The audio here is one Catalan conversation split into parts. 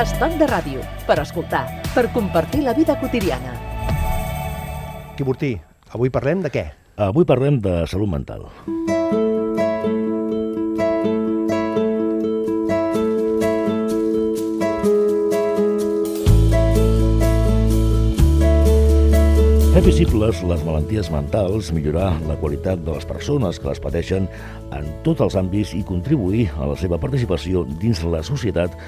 Estat de ràdio, per escoltar, per compartir la vida quotidiana. Quiburtí, avui parlem de què? Avui parlem de salut mental. Fer visibles les malalties mentals, millorar la qualitat de les persones que les pateixen en tots els àmbits i contribuir a la seva participació dins la societat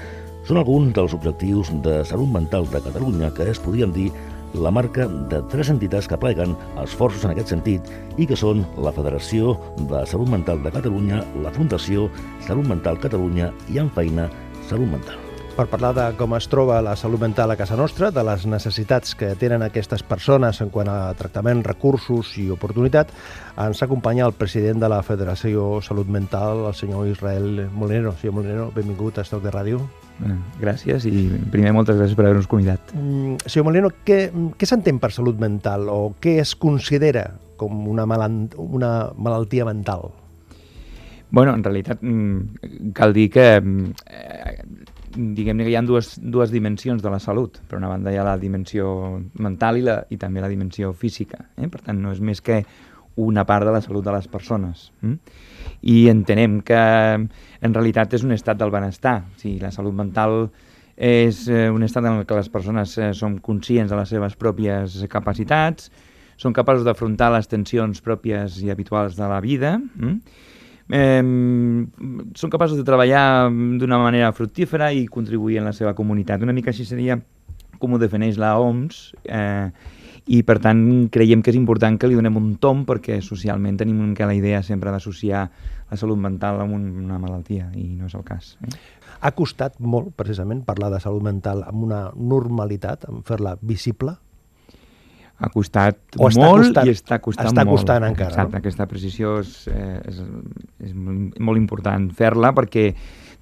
són alguns dels objectius de salut mental de Catalunya que es podríem dir la marca de tres entitats que pleguen esforços en aquest sentit i que són la Federació de Salut Mental de Catalunya, la Fundació Salut Mental Catalunya i en feina Salut Mental per parlar de com es troba la salut mental a casa nostra, de les necessitats que tenen aquestes persones en quant a tractament, recursos i oportunitat, ens acompanya el president de la Federació Salut Mental, el senyor Israel Molinero. Senyor Molinero, benvingut a Estoc de Ràdio. Bueno, gràcies i primer moltes gràcies per haver-nos convidat. Mm, senyor Molinero, què, què s'entén per salut mental o què es considera com una, malant, una malaltia mental? Bueno, en realitat mm, cal dir que eh, diguem-ne que hi ha dues, dues dimensions de la salut. Per una banda hi ha la dimensió mental i, la, i també la dimensió física. Eh? Per tant, no és més que una part de la salut de les persones. Mm? I entenem que en realitat és un estat del benestar. O sigui, la salut mental és eh, un estat en què les persones eh, són conscients de les seves pròpies capacitats, són capaços d'afrontar les tensions pròpies i habituals de la vida, mm? eh, són capaços de treballar d'una manera fructífera i contribuir en la seva comunitat. Una mica així seria com ho defineix la OMS eh, i per tant creiem que és important que li donem un tom perquè socialment tenim que la idea sempre d'associar la salut mental amb una malaltia i no és el cas. Eh? Ha costat molt, precisament, parlar de salut mental amb una normalitat, amb fer-la visible? ha costat o molt costant, i està costant està molt. costant encara. Exacte, no? aquesta precisió és, eh, és, és molt important fer-la perquè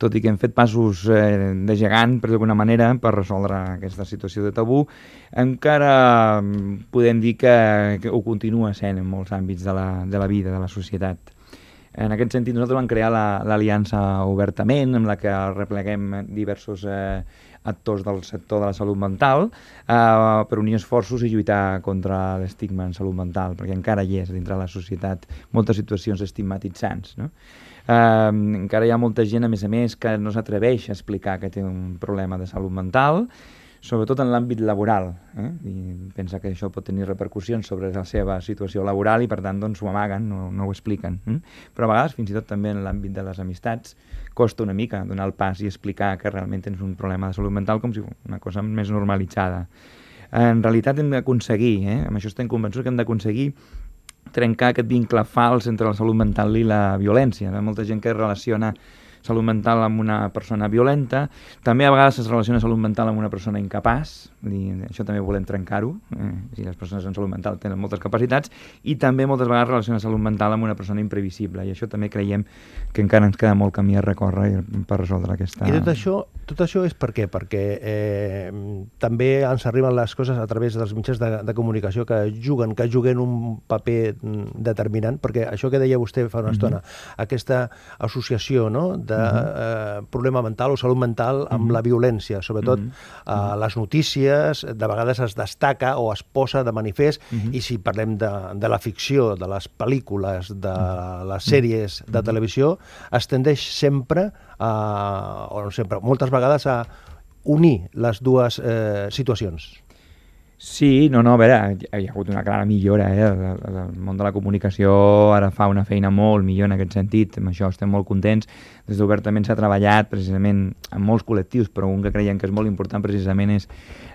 tot i que hem fet passos eh, de gegant, per d'alguna manera, per resoldre aquesta situació de tabú, encara mm, podem dir que, que ho continua sent en molts àmbits de la, de la vida, de la societat. En aquest sentit, nosaltres vam crear l'Aliança la, Obertament, amb la que repleguem diversos eh, actors del sector de la salut mental eh, per unir esforços i lluitar contra l'estigma en salut mental, perquè encara hi és dintre de la societat moltes situacions estigmatitzants. No? Eh, encara hi ha molta gent, a més a més, que no s'atreveix a explicar que té un problema de salut mental, sobretot en l'àmbit laboral. Eh? I pensa que això pot tenir repercussions sobre la seva situació laboral i per tant doncs, ho amaguen, no, no ho expliquen. Eh? Però a vegades, fins i tot també en l'àmbit de les amistats, costa una mica donar el pas i explicar que realment tens un problema de salut mental com si una cosa més normalitzada. En realitat hem d'aconseguir, eh? amb això estem convençuts que hem d'aconseguir trencar aquest vincle fals entre la salut mental i la violència. Hi ha molta gent que relaciona salut mental amb una persona violenta, també a vegades es relaciona salut mental amb una persona incapaç, dir, això també volem trencar-ho, eh, si les persones en salut mental tenen moltes capacitats, i també moltes vegades relaciona salut mental amb una persona imprevisible, i això també creiem que encara ens queda molt camí a recórrer per resoldre aquesta... I tot això, tot això és per què? Perquè eh, també ens arriben les coses a través dels mitjans de, de comunicació que juguen, que juguen un paper determinant, perquè això que deia vostè fa una mm -hmm. estona, aquesta associació no, de uh -huh. eh, problema mental o salut mental amb uh -huh. la violència, sobretot uh -huh. eh, les notícies, de vegades es destaca o es posa de manifest, uh -huh. i si parlem de, de la ficció, de les pel·lícules, de les sèries de televisió, es tendeix sempre, a, o no sempre, moltes vegades a unir les dues eh, situacions. Sí, no, no, a veure, hi ha, hi ha hagut una clara millora, eh? El, el món de la comunicació ara fa una feina molt millor en aquest sentit, amb això estem molt contents. Des d'Obertament s'ha treballat precisament en molts col·lectius, però un que creiem que és molt important precisament és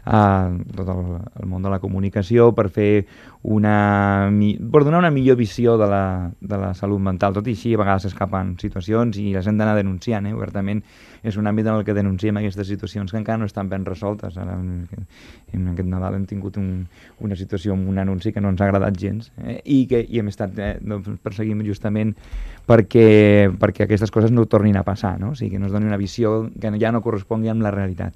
uh, tot el, el món de la comunicació per fer una... per donar una millor visió de la, de la salut mental. Tot i així, a vegades s'escapen situacions i les hem d'anar denunciant, eh? Obertament és un àmbit en el que denunciem aquestes situacions que encara no estan ben resoltes. Ara, en aquest Nadal hem tingut un, una situació amb un anunci que no ens ha agradat gens eh? i que i hem estat eh, doncs, perseguint justament perquè, perquè aquestes coses no tornin a passar, no? o sigui, que no es doni una visió que ja no correspongui amb la realitat.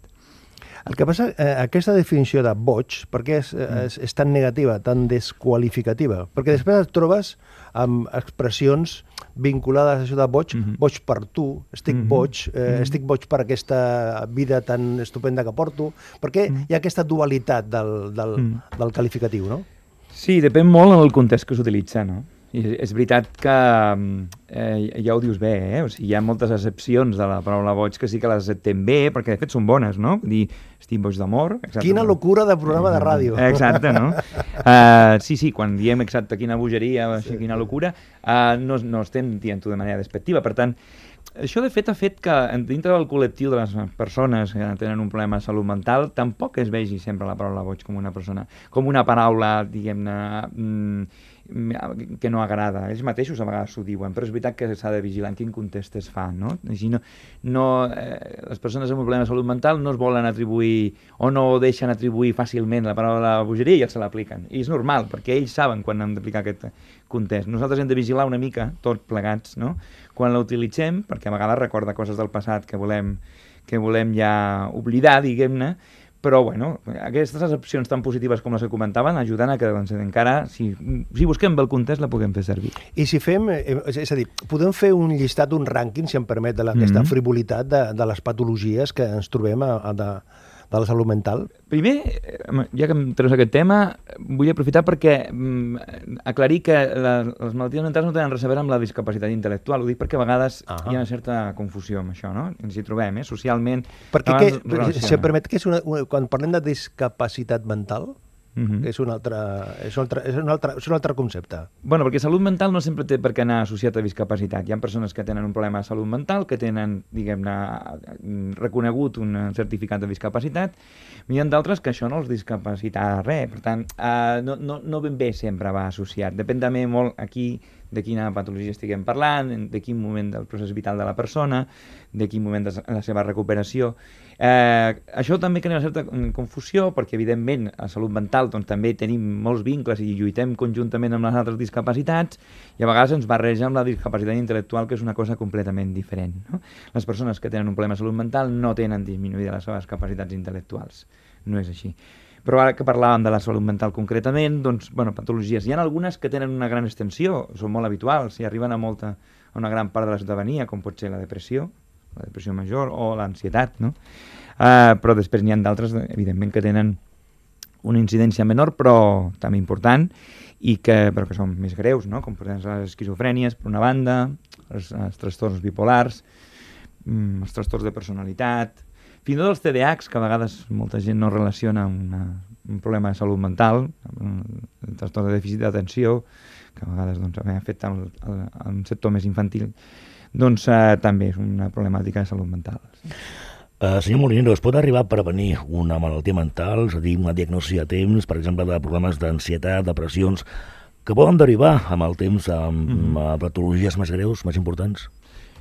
El que passa, eh, aquesta definició de boig, per què és, Mm. és, és tan negativa, tan desqualificativa? Perquè després et trobes amb expressions vinculades a això de boig, Mhm. boig per tu, estic Mhm. boig, eh, Mhm. estic boig per aquesta vida tan estupenda que porto, perquè hi ha aquesta dualitat del, del, Mhm. del qualificatiu, no? Sí, depèn molt en el context que s'utilitza, no? I és veritat que mm, eh, ja ho dius bé, eh? O sigui, hi ha moltes accepcions de la paraula boig que sí que les acceptem bé, perquè de fet són bones, no? Vull dir, estic boig d'amor... Quina locura de programa de ràdio. Exacte, no? Uh, sí, sí, quan diem exacte quina bogeria, sigui, quina locura, uh, no, no estem dient-ho de manera despectiva. Per tant, això de fet ha fet que dintre del col·lectiu de les persones que tenen un problema de salut mental tampoc es vegi sempre la paraula boig com una persona, com una paraula, diguem-ne, mm, que no agrada. Ells mateixos a vegades s'ho diuen, però és veritat que s'ha de vigilar en quin context es fa, no? Així no, no eh, les persones amb un problema de salut mental no es volen atribuir o no deixen atribuir fàcilment la paraula bogeria i ja se l'apliquen. I és normal, perquè ells saben quan han d'aplicar aquest context. Nosaltres hem de vigilar una mica, tots plegats, no? quan la utilitzem, perquè a vegades recorda coses del passat que volem, que volem ja oblidar, diguem-ne, però bueno, aquestes opcions tan positives com les que comentaven ajuden a que doncs, encara, si, si busquem bé el context, la puguem fer servir. I si fem, eh, és a dir, podem fer un llistat, un rànquing, si em permet, de la, aquesta Mhm. frivolitat de, de les patologies que ens trobem a, a de, de la salut mental? Primer, eh, ja que em treus aquest tema, vull aprofitar perquè mm, aclarir que les malalties mentals no tenen res a veure amb la discapacitat intel·lectual. Ho dic perquè a vegades Ah. hi ha una certa confusió amb això, no? Ens hi trobem, eh? Socialment... Perquè, relaciona. si em permet, que és una, una, quan parlem de discapacitat mental, Mhm. és, un altre, és, un altre, és, un altre, és un altre concepte. Bueno, perquè salut mental no sempre té per què anar associat a discapacitat. Hi ha persones que tenen un problema de salut mental, que tenen, diguem-ne, reconegut un certificat de discapacitat, i hi ha d'altres que això no els discapacita res. Per tant, eh, no, no, no ben bé sempre va associat. Depèn també molt aquí de quina patologia estiguem parlant, de quin moment del procés vital de la persona, de quin moment de la seva recuperació. Eh, això també crea una certa confusió perquè, evidentment, a salut mental doncs, també tenim molts vincles i lluitem conjuntament amb les altres discapacitats i a vegades ens barreja amb la discapacitat intel·lectual, que és una cosa completament diferent. No? Les persones que tenen un problema de salut mental no tenen disminuïda les seves capacitats intel·lectuals. No és així. Però ara que parlàvem de la salut mental concretament, doncs, bueno, patologies. Hi ha algunes que tenen una gran extensió, són molt habituals i arriben a, molta, a una gran part de la ciutadania, com pot ser la depressió, la depressió major o l'ansietat, no? Uh, però després n'hi ha d'altres, evidentment, que tenen una incidència menor, però també important, i que, però que són més greus, no? com per exemple les esquizofrènies, per una banda, els, els trastorns bipolars, mm, els trastorns de personalitat, fins i tot els TDAHs, que a vegades molta gent no relaciona amb una, un problema de salut mental, el trastorn de dèficit d'atenció, que a vegades doncs, afecta el, el, el sector més infantil, doncs eh, també és una problemàtica de salut mental. Uh, senyor Molinero, es pot arribar a prevenir una malaltia mental, és a dir, una diagnosi a temps, per exemple, de problemes d'ansietat, depressions, que poden derivar amb el temps amb mm -hmm. patologies més greus, més importants?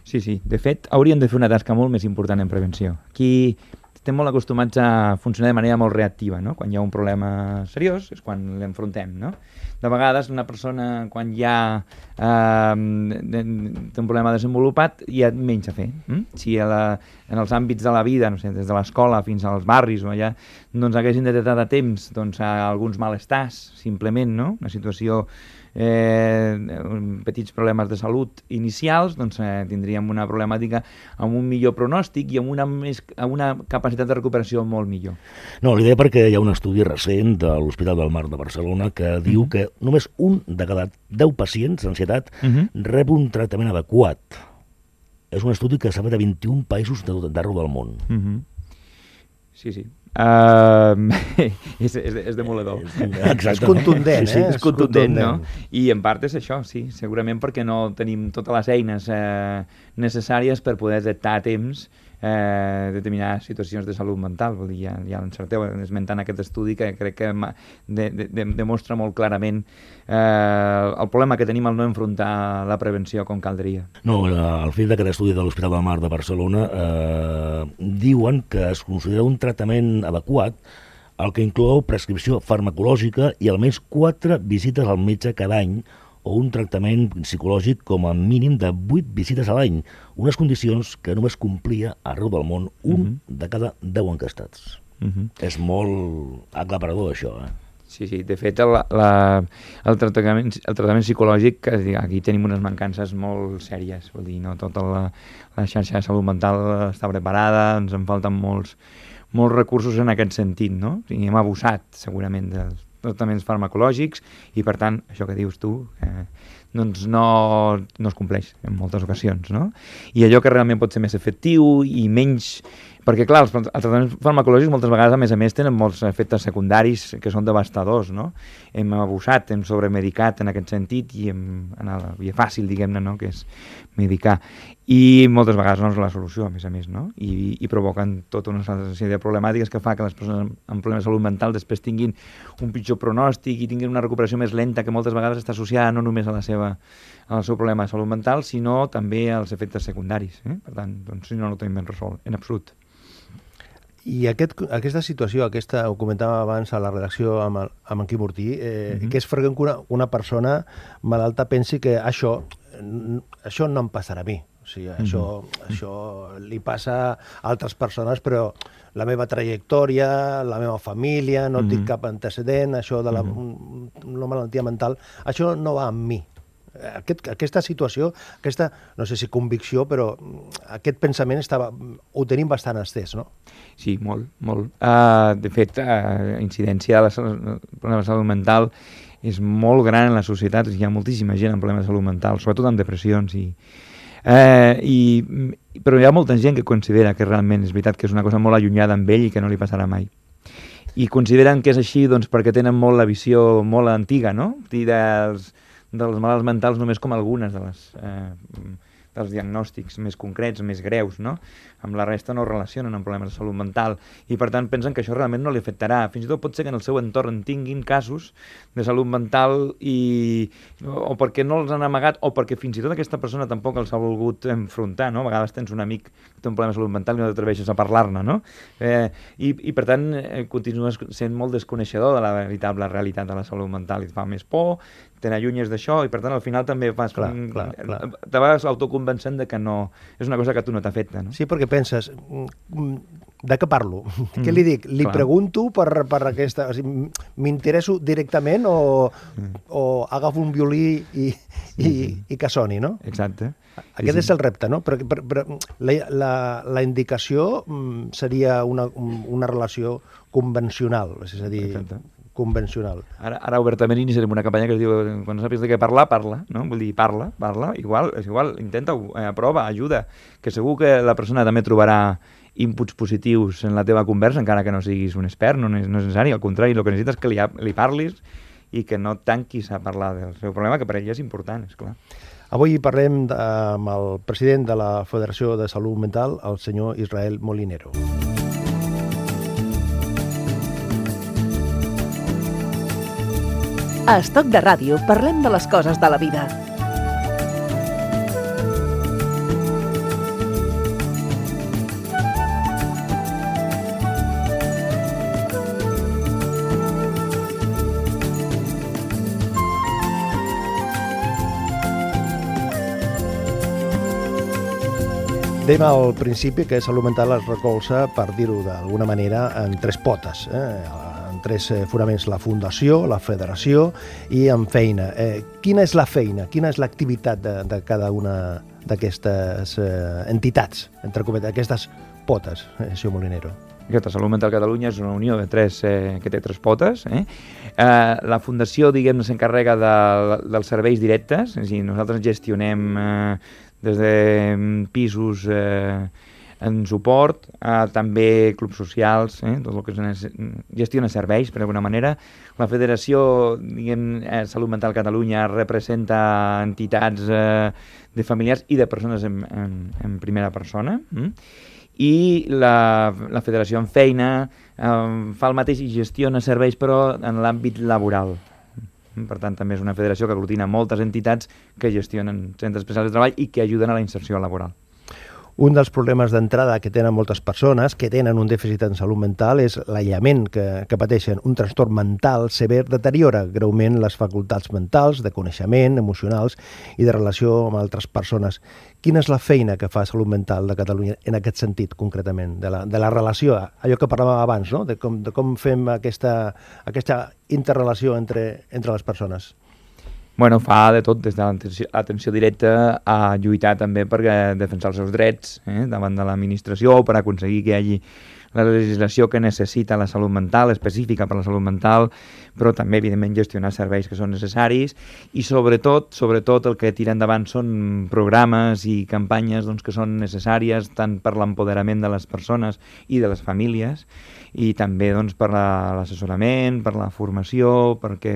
Sí, sí. De fet, hauríem de fer una tasca molt més important en prevenció. Aquí estem molt acostumats a funcionar de manera molt reactiva, no? Quan hi ha un problema seriós és quan l'enfrontem, no? De vegades una persona, quan ja eh, té un problema desenvolupat, hi ha menys a fer. Mm? Si a la, en els àmbits de la vida, no sé, des de l'escola fins als barris o allà, doncs haguessin detectat a temps doncs, alguns malestars, simplement, no? Una situació eh, petits problemes de salut inicials, doncs eh, tindríem una problemàtica amb un millor pronòstic i amb una, més, amb una capacitat de recuperació molt millor. No, l'idea perquè hi ha un estudi recent de l'Hospital del Mar de Barcelona que diu Mhm. que només un de cada 10 pacients d'ansietat Uh -huh. rep un tractament adequat. És un estudi que s'ha fet a 21 països de- d'arreu del món. Uh -huh. Sí, sí. Uh, és, és, és demoledor. Exactament. És contundent, Sí, sí. eh? és contundent, no? contundent. I en part és això, sí, segurament perquè no tenim totes les eines eh, necessàries per poder detectar a temps eh, determinades situacions de salut mental. Vull dir, ja, ja l'encerteu esmentant aquest estudi que crec que de, de, de, demostra molt clarament eh, el problema que tenim al no enfrontar la prevenció com caldria. No, el fet d'aquest estudi de l'Hospital del Mar de Barcelona eh, diuen que es considera un tractament adequat el que inclou prescripció farmacològica i almenys 4 visites al metge cada any o un tractament psicològic com a mínim de 8 visites a l'any, unes condicions que només complia arreu del món un Mhm. de cada 10 encastats. Uh -huh. És molt aclaparador, això, eh? Sí, sí, de fet el, la, el, tractament, el tractament psicològic, aquí tenim unes mancances molt sèries, vull dir, no tota la, la xarxa de salut mental està preparada, ens en falten molts, molts recursos en aquest sentit, no? I hem abusat segurament dels tractaments farmacològics i per tant, això que dius tu, eh, doncs no, no es compleix en moltes ocasions, no? I allò que realment pot ser més efectiu i menys perquè, clar, els, els tractaments farmacològics moltes vegades, a més a més, tenen molts efectes secundaris que són devastadors, no? Hem abusat, hem sobremedicat en aquest sentit i hem anat a la via fàcil, diguem-ne, no?, que és medicar. I moltes vegades no és la solució, a més a més, no? I, i provoquen tota una sèrie de problemàtiques que fa que les persones amb problemes de salut mental després tinguin un pitjor pronòstic i tinguin una recuperació més lenta que moltes vegades està associada no només a la seva al seu problema de salut mental, sinó també als efectes secundaris. Eh? Per tant, doncs, si no, no ho tenim ben resolt, en absolut. I aquest, aquesta situació, aquesta, ho comentàvem abans a la redacció amb, el, amb en Quim Ortí, eh, uh mhm. -huh. que és freqüent que una, una persona malalta pensi que això, això no em passarà a mi. O sigui, uh -huh. això, això li passa a altres persones, però la meva trajectòria, la meva família, no uh -huh. tinc cap antecedent, això de la, uh -huh. la malaltia mental, això no va amb mi. Aquest, aquesta situació, aquesta, no sé si convicció, però aquest pensament estava, ho tenim bastant estès, no? Sí, molt, molt. Uh, de fet, uh, incidència de la problema de salut mental és molt gran en la societat, hi ha moltíssima gent amb problemes de salut mental, sobretot amb depressions i, Eh, i, però hi ha molta gent que considera que realment és veritat que és una cosa molt allunyada amb ell i que no li passarà mai. I consideren que és així doncs, perquè tenen molt la visió molt antiga, no? Dels, dels malalts mentals només com algunes de les eh, dels diagnòstics més concrets, més greus, no? Amb la resta no relacionen amb problemes de salut mental i per tant pensen que això realment no li afectarà. Fins i tot pot ser que en el seu entorn tinguin casos de salut mental i o perquè no els han amagat o perquè fins i tot aquesta persona tampoc els ha volgut enfrontar, no? A vegades tens un amic que té un problema de salut mental i no t'atreveixes a parlar-ne, no? Eh, i, I per tant eh, continues sent molt desconeixedor de la veritable realitat de la salut mental i et fa més por, te n'allunyes d'això i per tant al final també vas, clar, clar, clar. te vas autoconvencent de que no és una cosa que tu no t'afecta no? Sí, perquè penses mm, de què parlo? Mm, què li dic? Li clar. pregunto per, per aquesta... O sigui, M'interesso directament o, mm. o agafo un violí i, i, i que soni, no? Exacte. Aquest sí, sí. és el repte, no? Però, però, però la, la, la indicació mm, seria una, una relació convencional, és a dir, Exacte convencional. Ara, ara obertament iniciarem una campanya que es diu quan no sàpigues de què parlar, parla, no? Vull dir, parla, parla, igual, és igual, intenta-ho, eh, prova, ajuda, que segur que la persona també trobarà inputs positius en la teva conversa, encara que no siguis un expert, no és, no és necessari, al contrari, el que necessites és que li, li parlis i que no tanquis a parlar del seu problema, que per ell és important, és clar. Avui parlem de, amb el president de la Federació de Salut Mental, el senyor Israel Molinero. A Estoc de Ràdio parlem de les coses de la vida. Dèiem al principi que salut mental es recolza, per dir-ho d'alguna manera, en tres potes. Eh? Tres eh, fonaments, la fundació, la federació i en feina. Eh, quina és la feina, quina és l'activitat de, de cada una d'aquestes eh, entitats, entre cometes, aquestes potes, eh, senyor Molinero? Aquesta Salut Mental Catalunya és una unió de tres, eh, que té tres potes. Eh? Eh, la fundació, diguem s'encarrega de, dels serveis directes, és a dir, nosaltres gestionem eh, des de mm, pisos eh, en suport, eh, també clubs socials, eh, tot el que es gestiona serveis, per alguna manera. La Federació diguem, eh, Salut Mental Catalunya representa entitats eh, de familiars i de persones en, en, en primera persona. Mm? i la, la Federació en feina eh, fa el mateix i gestiona serveis però en l'àmbit laboral. Per tant, també és una federació que aglutina moltes entitats que gestionen centres especials de treball i que ajuden a la inserció laboral. Un dels problemes d'entrada que tenen moltes persones que tenen un dèficit en salut mental és l'aïllament que, que pateixen. Un trastorn mental sever deteriora greument les facultats mentals, de coneixement, emocionals i de relació amb altres persones. Quina és la feina que fa Salut Mental de Catalunya en aquest sentit, concretament, de la, de la relació, allò que parlàvem abans, no? de, com, de com fem aquesta, aquesta interrelació entre, entre les persones? Bueno, fa de tot, des de l'atenció directa a lluitar també per defensar els seus drets eh, davant de l'administració per aconseguir que hi hagi la legislació que necessita la salut mental, específica per la salut mental, però també, evidentment, gestionar serveis que són necessaris i, sobretot, sobretot el que tira endavant són programes i campanyes doncs, que són necessàries tant per l'empoderament de les persones i de les famílies i també doncs, per l'assessorament, per la formació, perquè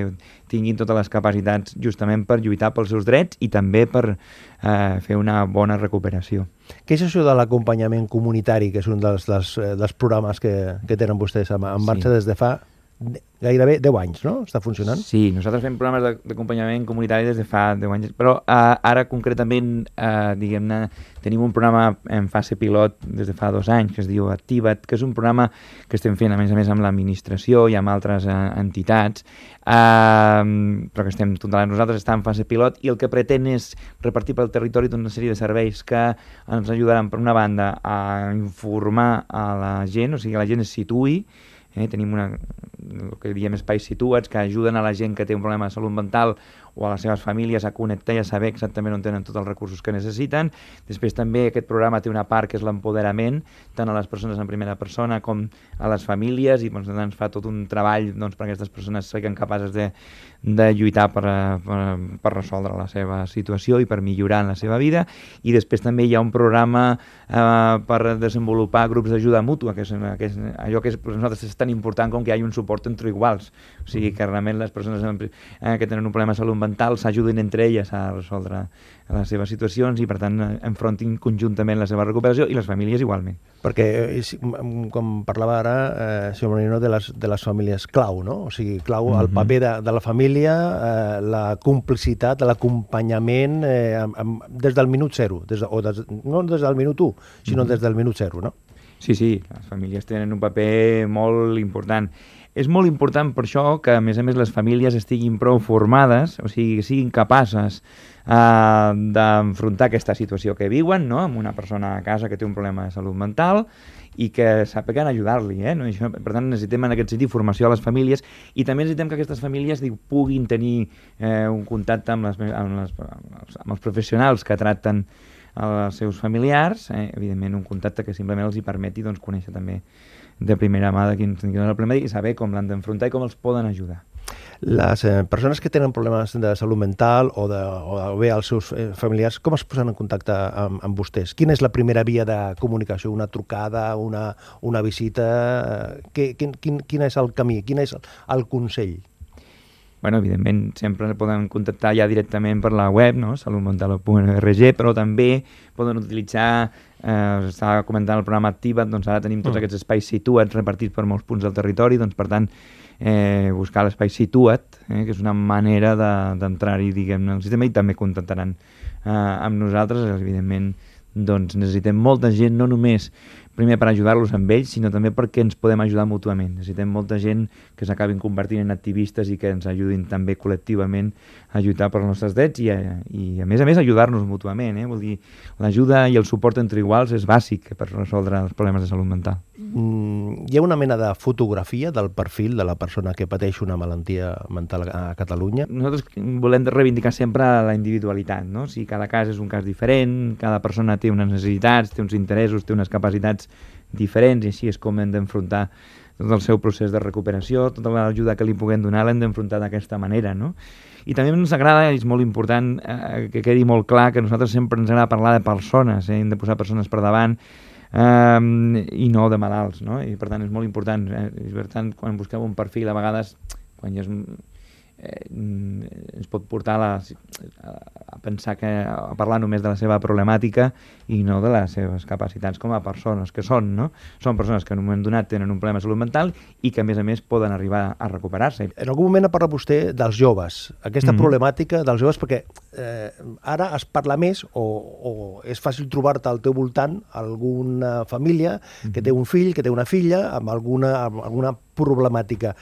tinguin totes les capacitats justament per lluitar pels seus drets i també per eh, fer una bona recuperació. Què és això de l'acompanyament comunitari, que és un dels, dels, eh, dels programes que, que tenen vostès en, en marxa sí. des de fa gairebé 10 anys, no? Està funcionant? Sí, nosaltres fem programes d'acompanyament comunitari des de fa 10 anys, però uh, ara concretament, uh, diguem-ne, tenim un programa en fase pilot des de fa dos anys que es diu Activa't, que és un programa que estem fent a més a més amb l'administració i amb altres uh, entitats, uh, però que estem tota nosaltres està en fase pilot i el que pretén és repartir pel territori tota una sèrie de serveis que ens ajudaran per una banda a informar a la gent, o sigui, que la gent es situï Eh? Tenim una, el que diem espais situats que ajuden a la gent que té un problema de salut mental o a les seves famílies a connectar i a saber exactament on tenen tots els recursos que necessiten. Després també aquest programa té una part que és l'empoderament, tant a les persones en primera persona com a les famílies, i doncs, ens fa tot un treball doncs, perquè aquestes persones siguin capaces de, de lluitar per, per, per resoldre la seva situació i per millorar en la seva vida. I després també hi ha un programa eh, per desenvolupar grups d'ajuda mútua, que és, que és allò que és, per nosaltres és tan important com que hi hagi un suport entre iguals. O sigui, que realment les persones eh, que tenen un problema de salut mental s'ajuden entre elles a resoldre les seves situacions i per tant enfrontin conjuntament la seva recuperació i les famílies igualment. Perquè, com parlava ara, eh, senyor Moreno, de les, de les famílies clau, no? O sigui, clau mm -hmm. el mhm. paper de, de la família, eh, la complicitat, l'acompanyament eh, amb, amb, des del minut zero, des de, o des, no des del minut 1, sinó mm -hmm. des del minut zero, no? Sí, sí, les famílies tenen un paper molt important és molt important per això que, a més a més, les famílies estiguin prou formades, o sigui, que siguin capaces eh, d'enfrontar aquesta situació que viuen, no?, amb una persona a casa que té un problema de salut mental i que sàpiguen ajudar-li. Eh? No? això, per tant, necessitem en aquest sentit formació a les famílies i també necessitem que aquestes famílies diu, puguin tenir eh, un contacte amb, les, amb, les, amb els professionals que tracten els seus familiars, eh? evidentment un contacte que simplement els hi permeti doncs, conèixer també de primera mà de quin, quin és el problema i saber com l'han d'enfrontar i com els poden ajudar. Les eh, persones que tenen problemes de salut mental o, de, o bé els seus eh, familiars, com es posen en contacte amb, amb vostès? Quina és la primera via de comunicació? Una trucada, una, una visita? Eh, quin, quin, quin és el camí? Quin és el, el consell? Bueno, evidentment sempre poden contactar ja directament per la web, no? salutmental.org, però també poden utilitzar, eh, estava comentant el programa Activa't, doncs ara tenim tots mm. aquests espais situats repartits per molts punts del territori, doncs per tant eh, buscar l'espai Situa't, eh, que és una manera d'entrar-hi, de, diguem-ne, al sistema i també contactaran eh, amb nosaltres, evidentment, doncs necessitem molta gent, no només primer per ajudar-los amb ells, sinó també perquè ens podem ajudar mútuament. Necessitem molta gent que s'acabin convertint en activistes i que ens ajudin també col·lectivament a lluitar per els nostres drets i, a, i a més a més ajudar-nos mútuament. Eh? Vol dir, l'ajuda i el suport entre iguals és bàsic per resoldre els problemes de salut mental. Mm, hi ha una mena de fotografia del perfil de la persona que pateix una malaltia mental a Catalunya? Nosaltres volem reivindicar sempre la individualitat, no? O sigui, cada cas és un cas diferent, cada persona té unes necessitats, té uns interessos, té unes capacitats diferents i així és com hem d'enfrontar tot el seu procés de recuperació, tota l'ajuda que li puguem donar l'hem d'enfrontar d'aquesta manera, no? I també ens agrada, és molt important eh, que quedi molt clar, que nosaltres sempre ens agrada parlar de persones, eh? hem de posar persones per davant, eh, i no de malalts, no? I per tant és molt important, eh? I per tant, quan busqueu un perfil, a vegades, quan ja és eh, ens pot portar a, la, a pensar que a parlar només de la seva problemàtica i no de les seves capacitats com a persones que són, no? Són persones que en un moment donat tenen un problema de salut mental i que a més a més poden arribar a recuperar-se. En algun moment ha parlat vostè dels joves, aquesta mm -hmm. problemàtica dels joves perquè eh, ara es parla més o, o és fàcil trobar-te al teu voltant alguna família que té un fill, que té una filla amb alguna, amb alguna problemàtica.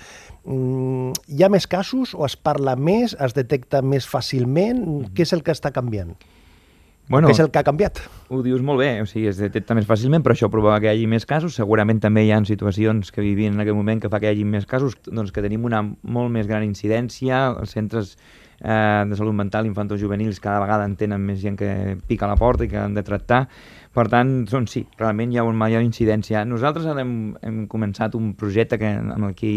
Mm, hi ha més casos o es parla més, es detecta més fàcilment? Què és el que està canviant? Bueno, Què és el que ha canviat? Ho dius molt bé, o sigui, es detecta més fàcilment, però això prova que hi hagi més casos. Segurament també hi ha situacions que vivim en aquest moment que fa que hi hagi més casos, doncs que tenim una molt més gran incidència, els centres eh, de salut mental infantojuvenils cada vegada en tenen més gent que pica a la porta i que han de tractar. Per tant, doncs sí, realment hi ha una major incidència. Nosaltres ara hem, hem començat un projecte que, amb el que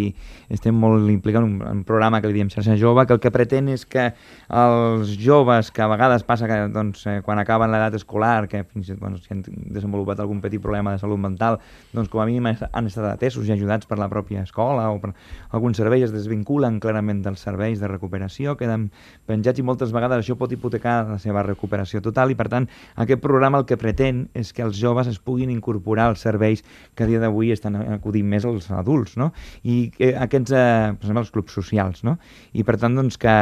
estem molt implicant, un, un programa que li diem Xarxa Jove, que el que pretén és que els joves, que a vegades passa que doncs, eh, quan acaben l'edat escolar, que fins i tot bueno, si han desenvolupat algun petit problema de salut mental, doncs com a mínim han estat atesos i ajudats per la pròpia escola o per algun servei, es desvinculen clarament dels serveis de recuperació, queden penjats i moltes vegades això pot hipotecar la seva recuperació total i per tant aquest programa el que pretén és que els joves es puguin incorporar als serveis que a dia d'avui estan acudint més als adults, no? I eh, aquests, eh, per exemple, els clubs socials, no? I per tant, doncs, que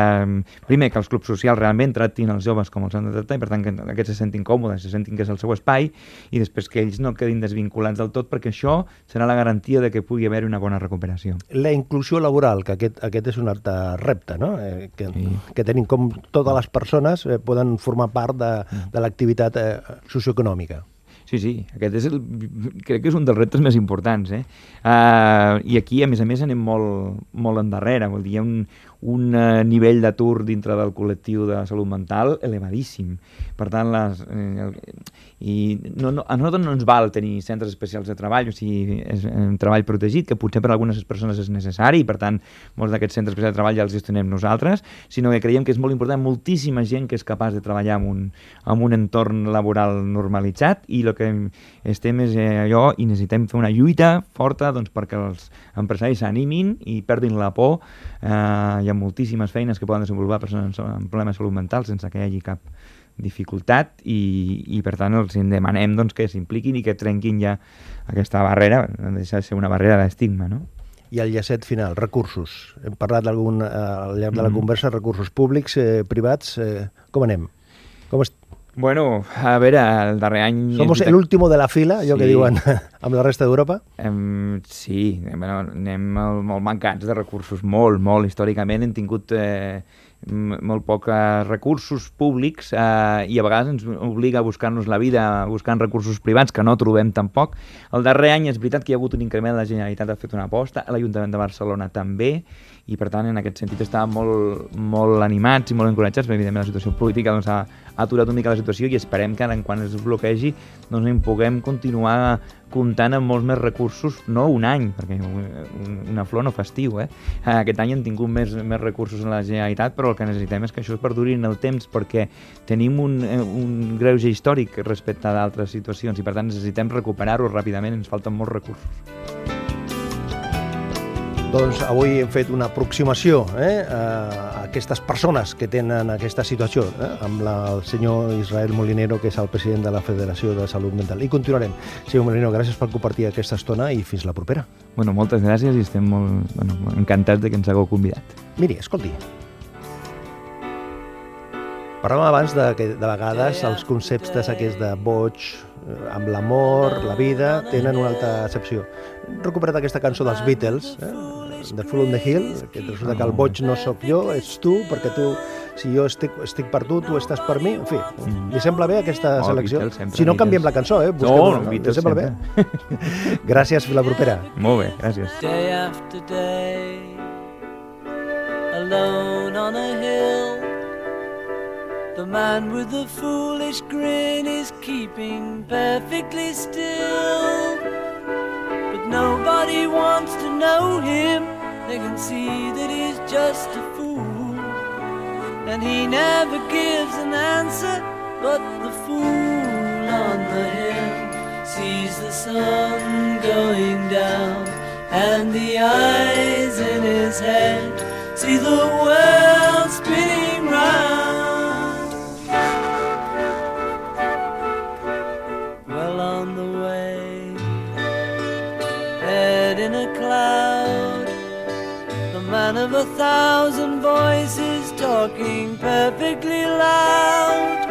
primer, que els clubs socials realment tractin els joves com els han de tractar i per tant que aquests se sentin còmodes, se sentin que és el seu espai i després que ells no quedin desvinculats del tot perquè això serà la garantia de que pugui haver una bona recuperació. La inclusió laboral, que aquest, aquest és un altre repte, no? Eh, que, sí. que tenim com totes les persones eh, poden formar part de, de l'activitat eh, socioeconòmica. Sí, sí, aquest és el, crec que és un dels reptes més importants. Eh? Uh, I aquí, a més a més, anem molt, molt endarrere. Vol dir, hi ha un, un uh, nivell d'atur dintre del col·lectiu de salut mental elevadíssim. Per tant, les, eh, i no, no, a nosaltres no ens val tenir centres especials de treball, o sigui, és un treball protegit, que potser per a algunes persones és necessari, i per tant, molts d'aquests centres especials de treball ja els gestionem nosaltres, sinó que creiem que és molt important moltíssima gent que és capaç de treballar en un, en un entorn laboral normalitzat, i el que estem és eh, allò, i necessitem fer una lluita forta doncs, perquè els empresaris s'animin i perdin la por, eh, ha moltíssimes feines que poden desenvolupar persones amb problemes de salut mental sense que hi hagi cap dificultat i, i per tant els demanem doncs, que s'impliquin i que trenquin ja aquesta barrera, no deixa de ser una barrera d'estigma, no? I el llacet final, recursos. Hem parlat eh, al llarg de la mm. conversa, recursos públics, eh, privats, eh, com anem? Com est Bueno, a veure, el darrer any... Somos el último de la fila, allò sí. que diuen amb la resta d'Europa? Um, sí, bueno, anem molt, molt mancats de recursos, molt, molt. Històricament hem tingut eh, molt pocs recursos públics eh, i a vegades ens obliga a buscar-nos la vida buscant recursos privats que no trobem tampoc. El darrer any és veritat que hi ha hagut un increment, la Generalitat ha fet una aposta, l'Ajuntament de Barcelona també, i per tant en aquest sentit estàvem molt, molt animats i molt encoratjats, perquè evidentment la situació política doncs, ha, ha aturat una mica la situació i esperem que en quan es bloquegi doncs, en puguem continuar comptant amb molts més recursos, no un any, perquè una flor no fa estiu, eh? Aquest any hem tingut més, més recursos en la Generalitat, però el que necessitem és que això es perduri en el temps, perquè tenim un, un greuge històric respecte a d'altres situacions i per tant necessitem recuperar-ho ràpidament, ens falten molts recursos. Doncs avui hem fet una aproximació eh, a aquestes persones que tenen aquesta situació, eh, amb la, el senyor Israel Molinero, que és el president de la Federació de Salut Mental. I continuarem. Senyor Molinero, gràcies per compartir aquesta estona i fins la propera. Bueno, moltes gràcies i estem molt bueno, encantats de que ens hagueu convidat. Miri, escolti. Parlàvem abans de que de vegades els conceptes aquests de boig, eh, amb l'amor, la vida, tenen una altra accepció. He recuperat aquesta cançó dels Beatles, eh? De Full on the Hill, que resulta que el boig no sóc jo, ets tu, perquè tu, si jo estic, estic per tu, tu estàs per mi, en fi, mm. li sembla bé aquesta oh, selecció? Sempre, si no, canviem la cançó, eh? Busquem no, no, sembla sempre. bé? gràcies, la propera. Molt bé, gràcies. Day after day Alone on a hill The man with the foolish grin is keeping perfectly still nobody wants to know him. They can see that he's just a fool. And he never gives an answer But the fool on the hill Sees the sun going down And the eyes in his head See the world spinning In a cloud The man of a thousand voices talking talking perfectly loud.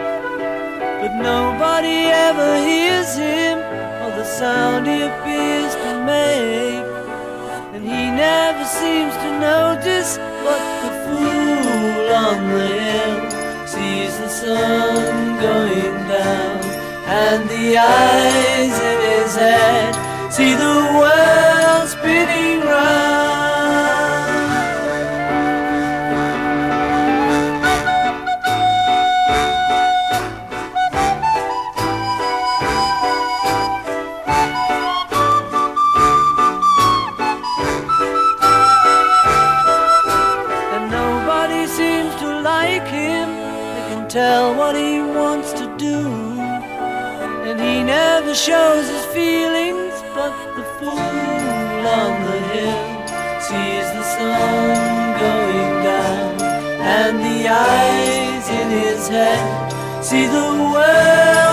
But nobody ever hears him or the sound he appears to make. And he never seems to notice what the fool on the hill sees the sun going down and the eyes in his head see the world spinning round. And nobody seems to like him. They can tell what he wants to do. And he never shows his feelings, but the fool on the hill sees the sun going down. And the eyes in his head see the world